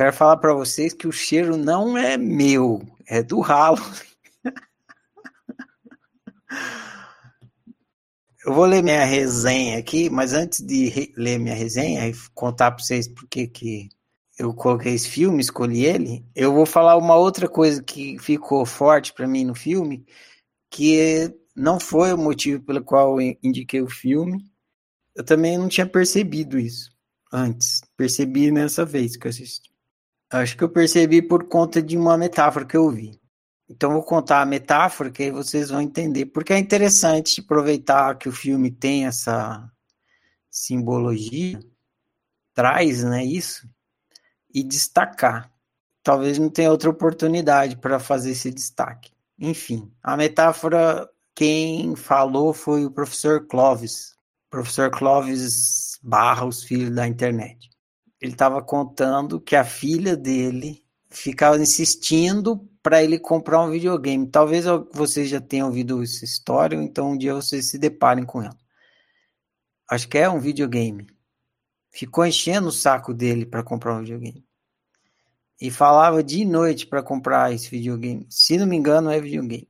quero falar para vocês que o cheiro não é meu, é do ralo. Eu vou ler minha resenha aqui, mas antes de ler minha resenha e contar para vocês por que que eu coloquei esse filme, escolhi ele, eu vou falar uma outra coisa que ficou forte para mim no filme, que não foi o motivo pelo qual eu indiquei o filme. Eu também não tinha percebido isso antes. Percebi nessa vez que eu assisti. Acho que eu percebi por conta de uma metáfora que eu vi. Então vou contar a metáfora que aí vocês vão entender. Porque é interessante aproveitar que o filme tem essa simbologia, traz, né, isso e destacar. Talvez não tenha outra oportunidade para fazer esse destaque. Enfim, a metáfora, quem falou foi o professor Clovis. Professor Clovis barra os filhos da internet. Ele estava contando que a filha dele ficava insistindo para ele comprar um videogame. Talvez vocês já tenham ouvido essa história, então um dia vocês se deparem com ela. Acho que é um videogame ficou enchendo o saco dele para comprar um videogame. E falava de noite para comprar esse videogame. Se não me engano, é videogame.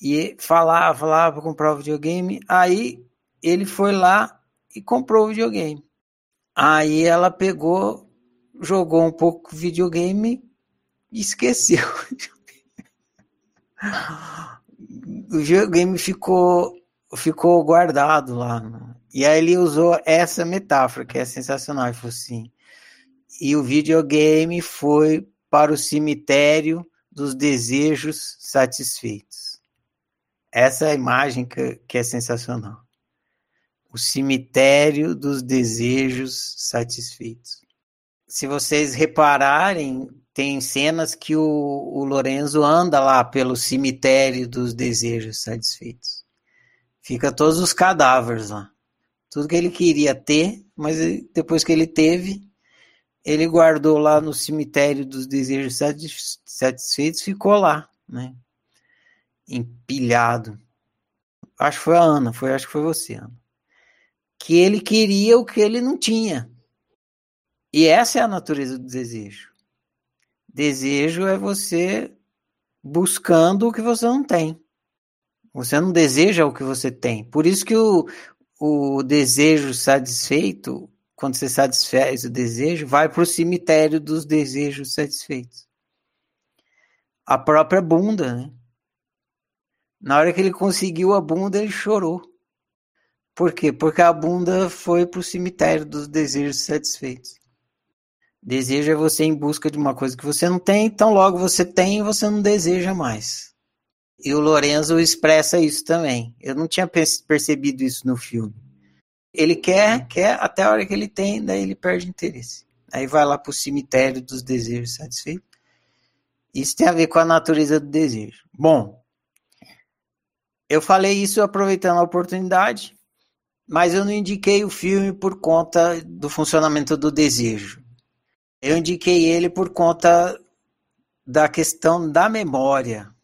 E falava, falava para comprar o videogame. Aí ele foi lá e comprou o videogame. Aí ela pegou, jogou um pouco videogame e esqueceu. o videogame ficou, ficou guardado lá e aí ele usou essa metáfora, que é sensacional. Ele falou assim: e o videogame foi para o cemitério dos desejos satisfeitos. Essa é a imagem que, que é sensacional. O cemitério dos desejos satisfeitos. Se vocês repararem, tem cenas que o, o Lorenzo anda lá pelo cemitério dos desejos satisfeitos. Fica todos os cadáveres lá tudo que ele queria ter, mas depois que ele teve, ele guardou lá no cemitério dos desejos satisfeitos, ficou lá, né? Empilhado. Acho que foi a Ana, foi, acho que foi você, Ana. Que ele queria o que ele não tinha. E essa é a natureza do desejo. Desejo é você buscando o que você não tem. Você não deseja o que você tem. Por isso que o, o desejo satisfeito, quando você satisfaz o desejo, vai para o cemitério dos desejos satisfeitos. A própria bunda, né? Na hora que ele conseguiu a bunda, ele chorou. Por quê? Porque a bunda foi para o cemitério dos desejos satisfeitos. Desejo é você em busca de uma coisa que você não tem, então logo você tem e você não deseja mais. E o Lorenzo expressa isso também. Eu não tinha percebido isso no filme. Ele quer, quer até a hora que ele tem, daí ele perde interesse. Aí vai lá para o cemitério dos desejos satisfeitos. Isso tem a ver com a natureza do desejo. Bom, eu falei isso aproveitando a oportunidade, mas eu não indiquei o filme por conta do funcionamento do desejo. Eu indiquei ele por conta da questão da memória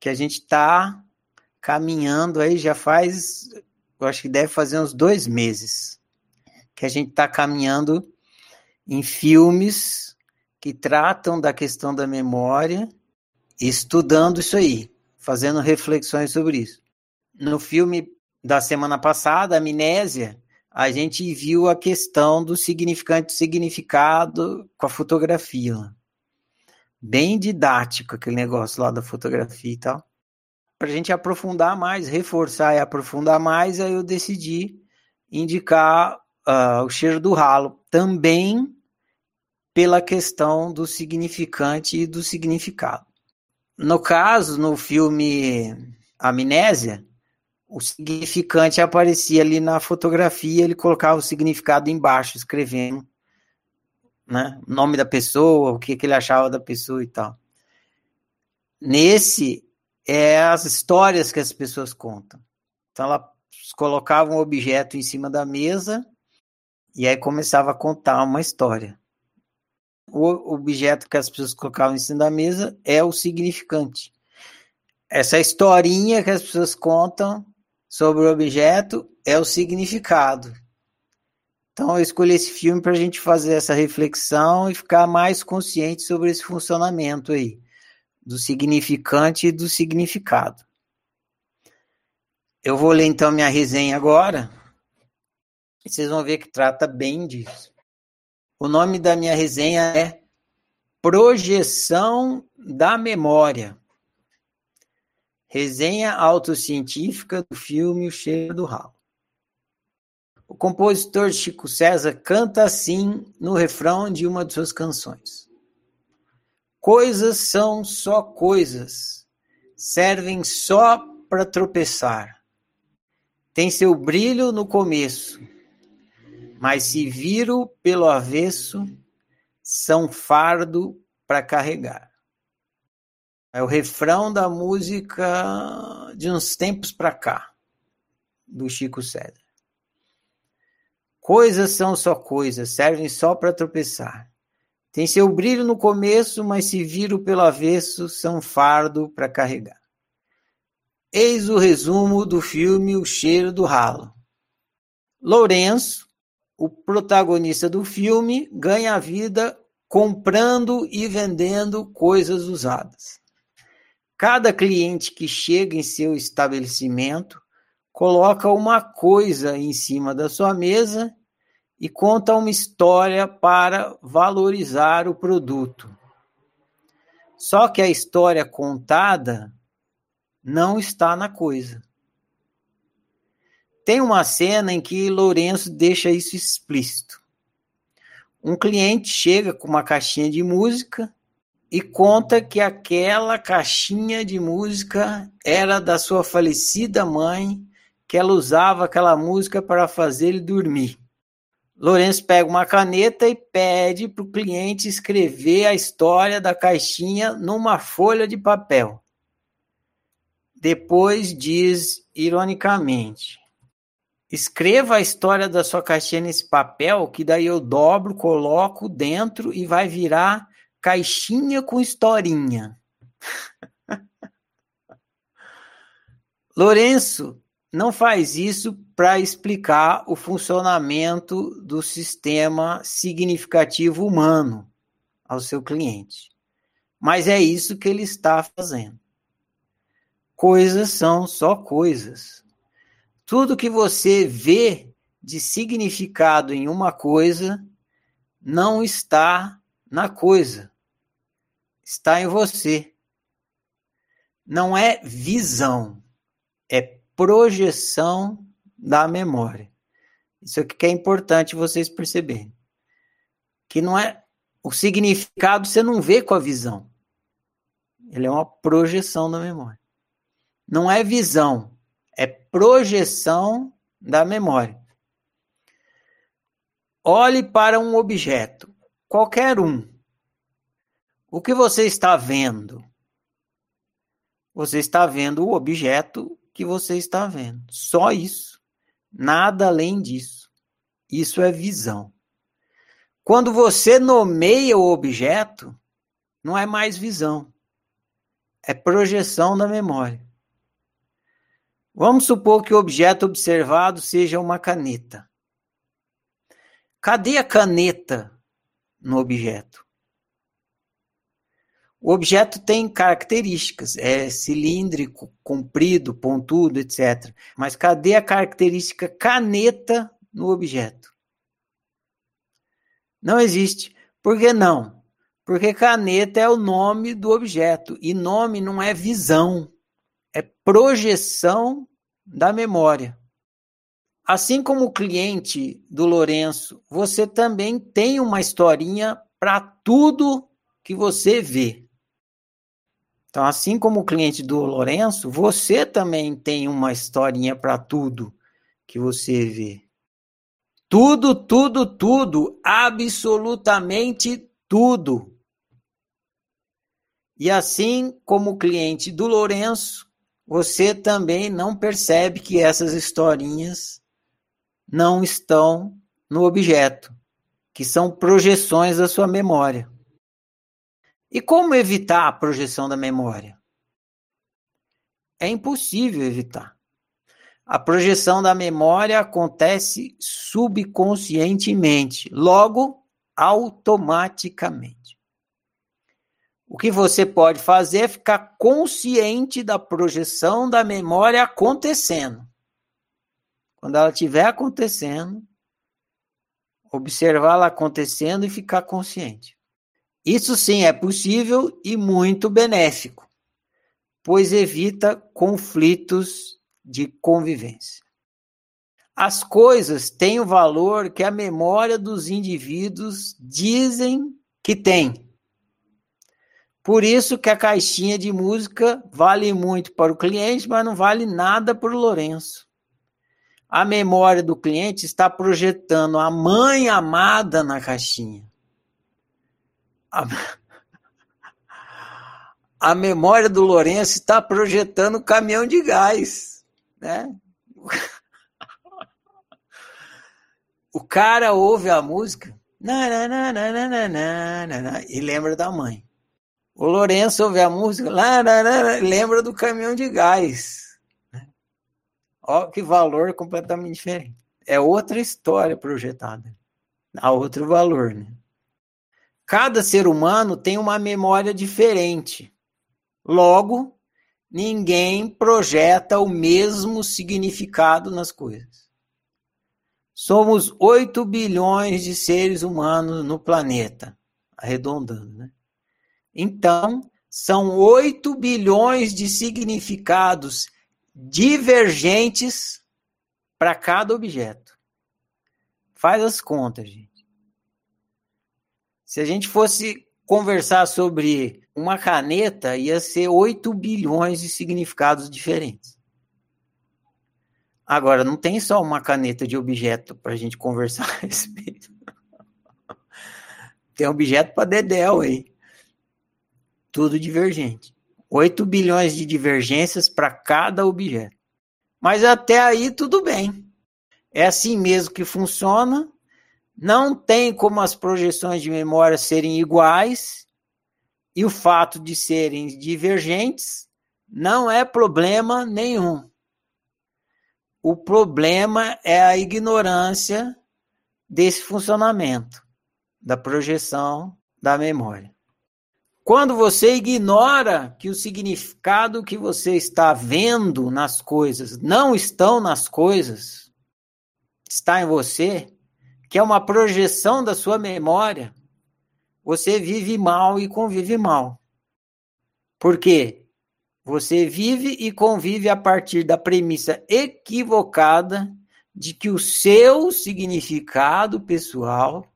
que a gente está caminhando aí já faz, eu acho que deve fazer uns dois meses, que a gente está caminhando em filmes que tratam da questão da memória, estudando isso aí, fazendo reflexões sobre isso. No filme da semana passada, Amnésia, a gente viu a questão do significante significado com a fotografia bem didático aquele negócio lá da fotografia e tal. Para a gente aprofundar mais, reforçar e aprofundar mais, aí eu decidi indicar uh, o cheiro do ralo, também pela questão do significante e do significado. No caso, no filme Amnésia, o significante aparecia ali na fotografia, ele colocava o significado embaixo, escrevendo né? O nome da pessoa, o que, que ele achava da pessoa e tal. Nesse, é as histórias que as pessoas contam. Então, ela colocava um objeto em cima da mesa e aí começava a contar uma história. O objeto que as pessoas colocavam em cima da mesa é o significante. Essa historinha que as pessoas contam sobre o objeto é o significado. Então eu escolhi esse filme para a gente fazer essa reflexão e ficar mais consciente sobre esse funcionamento aí, do significante e do significado. Eu vou ler então minha resenha agora, e vocês vão ver que trata bem disso. O nome da minha resenha é Projeção da Memória. Resenha autocientífica do filme O Cheiro do Ralo. O compositor Chico César canta assim no refrão de uma de suas canções: Coisas são só coisas, servem só para tropeçar. Tem seu brilho no começo, mas se viro pelo avesso, são fardo para carregar. É o refrão da música de uns tempos para cá, do Chico César. Coisas são só coisas, servem só para tropeçar. Tem seu brilho no começo, mas se viram pelo avesso, são fardo para carregar. Eis o resumo do filme O Cheiro do Ralo. Lourenço, o protagonista do filme, ganha a vida comprando e vendendo coisas usadas. Cada cliente que chega em seu estabelecimento coloca uma coisa em cima da sua mesa e conta uma história para valorizar o produto. Só que a história contada não está na coisa. Tem uma cena em que Lourenço deixa isso explícito. Um cliente chega com uma caixinha de música e conta que aquela caixinha de música era da sua falecida mãe que ela usava aquela música para fazer ele dormir. Lourenço pega uma caneta e pede para o cliente escrever a história da caixinha numa folha de papel. Depois diz, ironicamente: Escreva a história da sua caixinha nesse papel, que daí eu dobro, coloco dentro e vai virar caixinha com historinha. Lourenço não faz isso para explicar o funcionamento do sistema significativo humano ao seu cliente. Mas é isso que ele está fazendo. Coisas são só coisas. Tudo que você vê de significado em uma coisa não está na coisa, está em você. Não é visão, é projeção da memória. Isso aqui que é importante vocês perceberem. Que não é o significado você não vê com a visão. Ele é uma projeção da memória. Não é visão, é projeção da memória. Olhe para um objeto, qualquer um. O que você está vendo? Você está vendo o objeto que você está vendo. Só isso. Nada além disso. Isso é visão. Quando você nomeia o objeto, não é mais visão. É projeção da memória. Vamos supor que o objeto observado seja uma caneta. Cadê a caneta no objeto? O objeto tem características, é cilíndrico, comprido, pontudo, etc. Mas cadê a característica caneta no objeto? Não existe. Por que não? Porque caneta é o nome do objeto e nome não é visão, é projeção da memória. Assim como o cliente do Lourenço, você também tem uma historinha para tudo que você vê. Então, assim como o cliente do Lourenço, você também tem uma historinha para tudo que você vê. Tudo, tudo, tudo, absolutamente tudo. E assim como o cliente do Lourenço, você também não percebe que essas historinhas não estão no objeto, que são projeções da sua memória. E como evitar a projeção da memória? É impossível evitar. A projeção da memória acontece subconscientemente, logo, automaticamente. O que você pode fazer é ficar consciente da projeção da memória acontecendo. Quando ela estiver acontecendo, observá-la acontecendo e ficar consciente. Isso sim é possível e muito benéfico, pois evita conflitos de convivência. As coisas têm o valor que a memória dos indivíduos dizem que tem. Por isso que a caixinha de música vale muito para o cliente, mas não vale nada para o Lourenço. A memória do cliente está projetando a mãe amada na caixinha. A, a memória do Lourenço está projetando caminhão de gás né? O cara ouve a música e lembra da mãe. O Lourenço ouve a música lembra do caminhão de gás. Olha que valor completamente diferente. É outra história projetada. Há outro valor, né? Cada ser humano tem uma memória diferente. Logo, ninguém projeta o mesmo significado nas coisas. Somos 8 bilhões de seres humanos no planeta, arredondando, né? Então, são 8 bilhões de significados divergentes para cada objeto. Faz as contas, gente. Se a gente fosse conversar sobre uma caneta, ia ser 8 bilhões de significados diferentes. Agora, não tem só uma caneta de objeto para a gente conversar a respeito. Tem objeto para Dedel aí. Tudo divergente. 8 bilhões de divergências para cada objeto. Mas até aí tudo bem. É assim mesmo que funciona não tem como as projeções de memória serem iguais e o fato de serem divergentes não é problema nenhum. O problema é a ignorância desse funcionamento da projeção da memória. Quando você ignora que o significado que você está vendo nas coisas não estão nas coisas, está em você, que é uma projeção da sua memória, você vive mal e convive mal. Por quê? Você vive e convive a partir da premissa equivocada de que o seu significado pessoal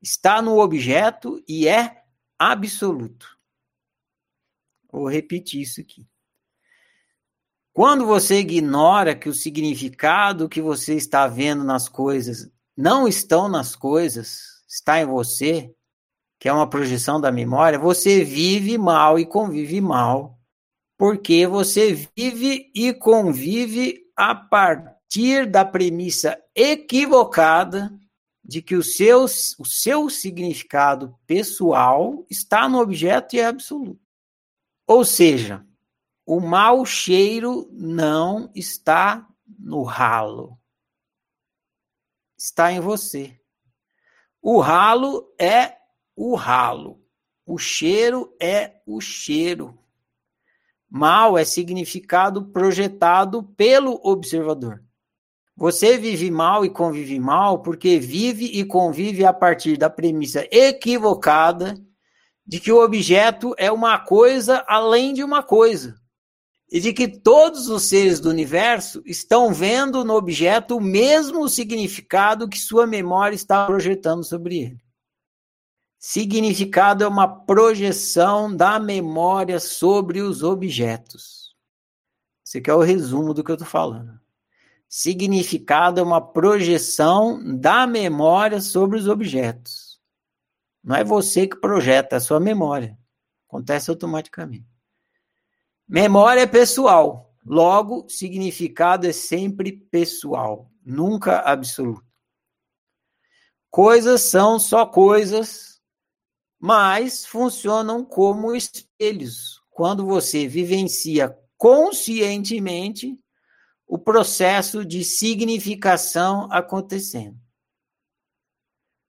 está no objeto e é absoluto. Vou repetir isso aqui. Quando você ignora que o significado que você está vendo nas coisas não estão nas coisas, está em você, que é uma projeção da memória, você vive mal e convive mal, porque você vive e convive a partir da premissa equivocada de que o seu, o seu significado pessoal está no objeto e é absoluto. Ou seja, o mau cheiro não está no ralo está em você. O ralo é o ralo. O cheiro é o cheiro. Mal é significado projetado pelo observador. Você vive mal e convive mal porque vive e convive a partir da premissa equivocada de que o objeto é uma coisa além de uma coisa e de que todos os seres do universo estão vendo no objeto o mesmo significado que sua memória está projetando sobre ele. Significado é uma projeção da memória sobre os objetos. Esse aqui é o resumo do que eu estou falando. Significado é uma projeção da memória sobre os objetos. Não é você que projeta, é a sua memória. Acontece automaticamente. Memória é pessoal. Logo, significado é sempre pessoal, nunca absoluto. Coisas são só coisas, mas funcionam como espelhos. Quando você vivencia conscientemente o processo de significação acontecendo.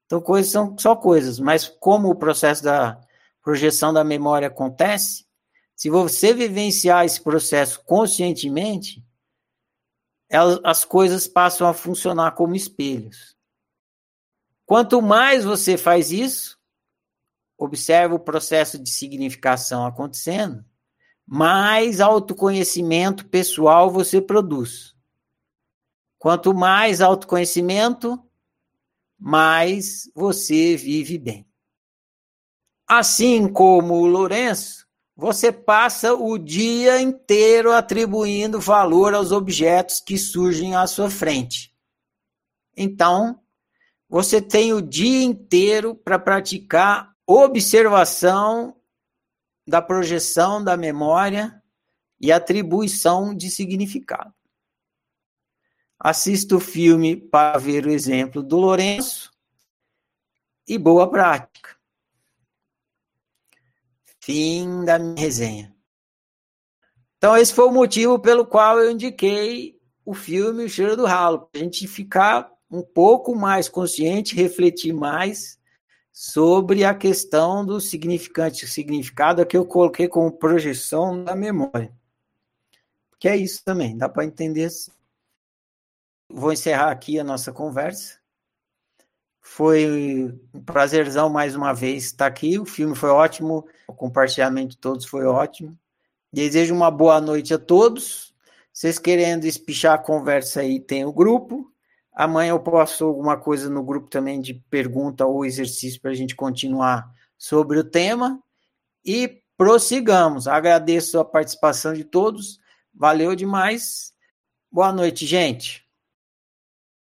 Então, coisas são só coisas, mas como o processo da projeção da memória acontece, se você vivenciar esse processo conscientemente, elas, as coisas passam a funcionar como espelhos. Quanto mais você faz isso, observa o processo de significação acontecendo, mais autoconhecimento pessoal você produz. Quanto mais autoconhecimento, mais você vive bem. Assim como o Lourenço, você passa o dia inteiro atribuindo valor aos objetos que surgem à sua frente. Então, você tem o dia inteiro para praticar observação da projeção da memória e atribuição de significado. Assista o filme para ver o exemplo do Lourenço e boa prática. Fim da minha resenha. Então, esse foi o motivo pelo qual eu indiquei o filme O Cheiro do Ralo, para a gente ficar um pouco mais consciente, refletir mais sobre a questão do significante, o significado que eu coloquei como projeção da memória. Que é isso também, dá para entender assim. Vou encerrar aqui a nossa conversa. Foi um prazerzão mais uma vez estar aqui. O filme foi ótimo, o compartilhamento de todos foi ótimo. Desejo uma boa noite a todos. Vocês querendo espichar a conversa aí, tem o grupo. Amanhã eu posto alguma coisa no grupo também de pergunta ou exercício para a gente continuar sobre o tema. E prossigamos. Agradeço a participação de todos. Valeu demais. Boa noite, gente.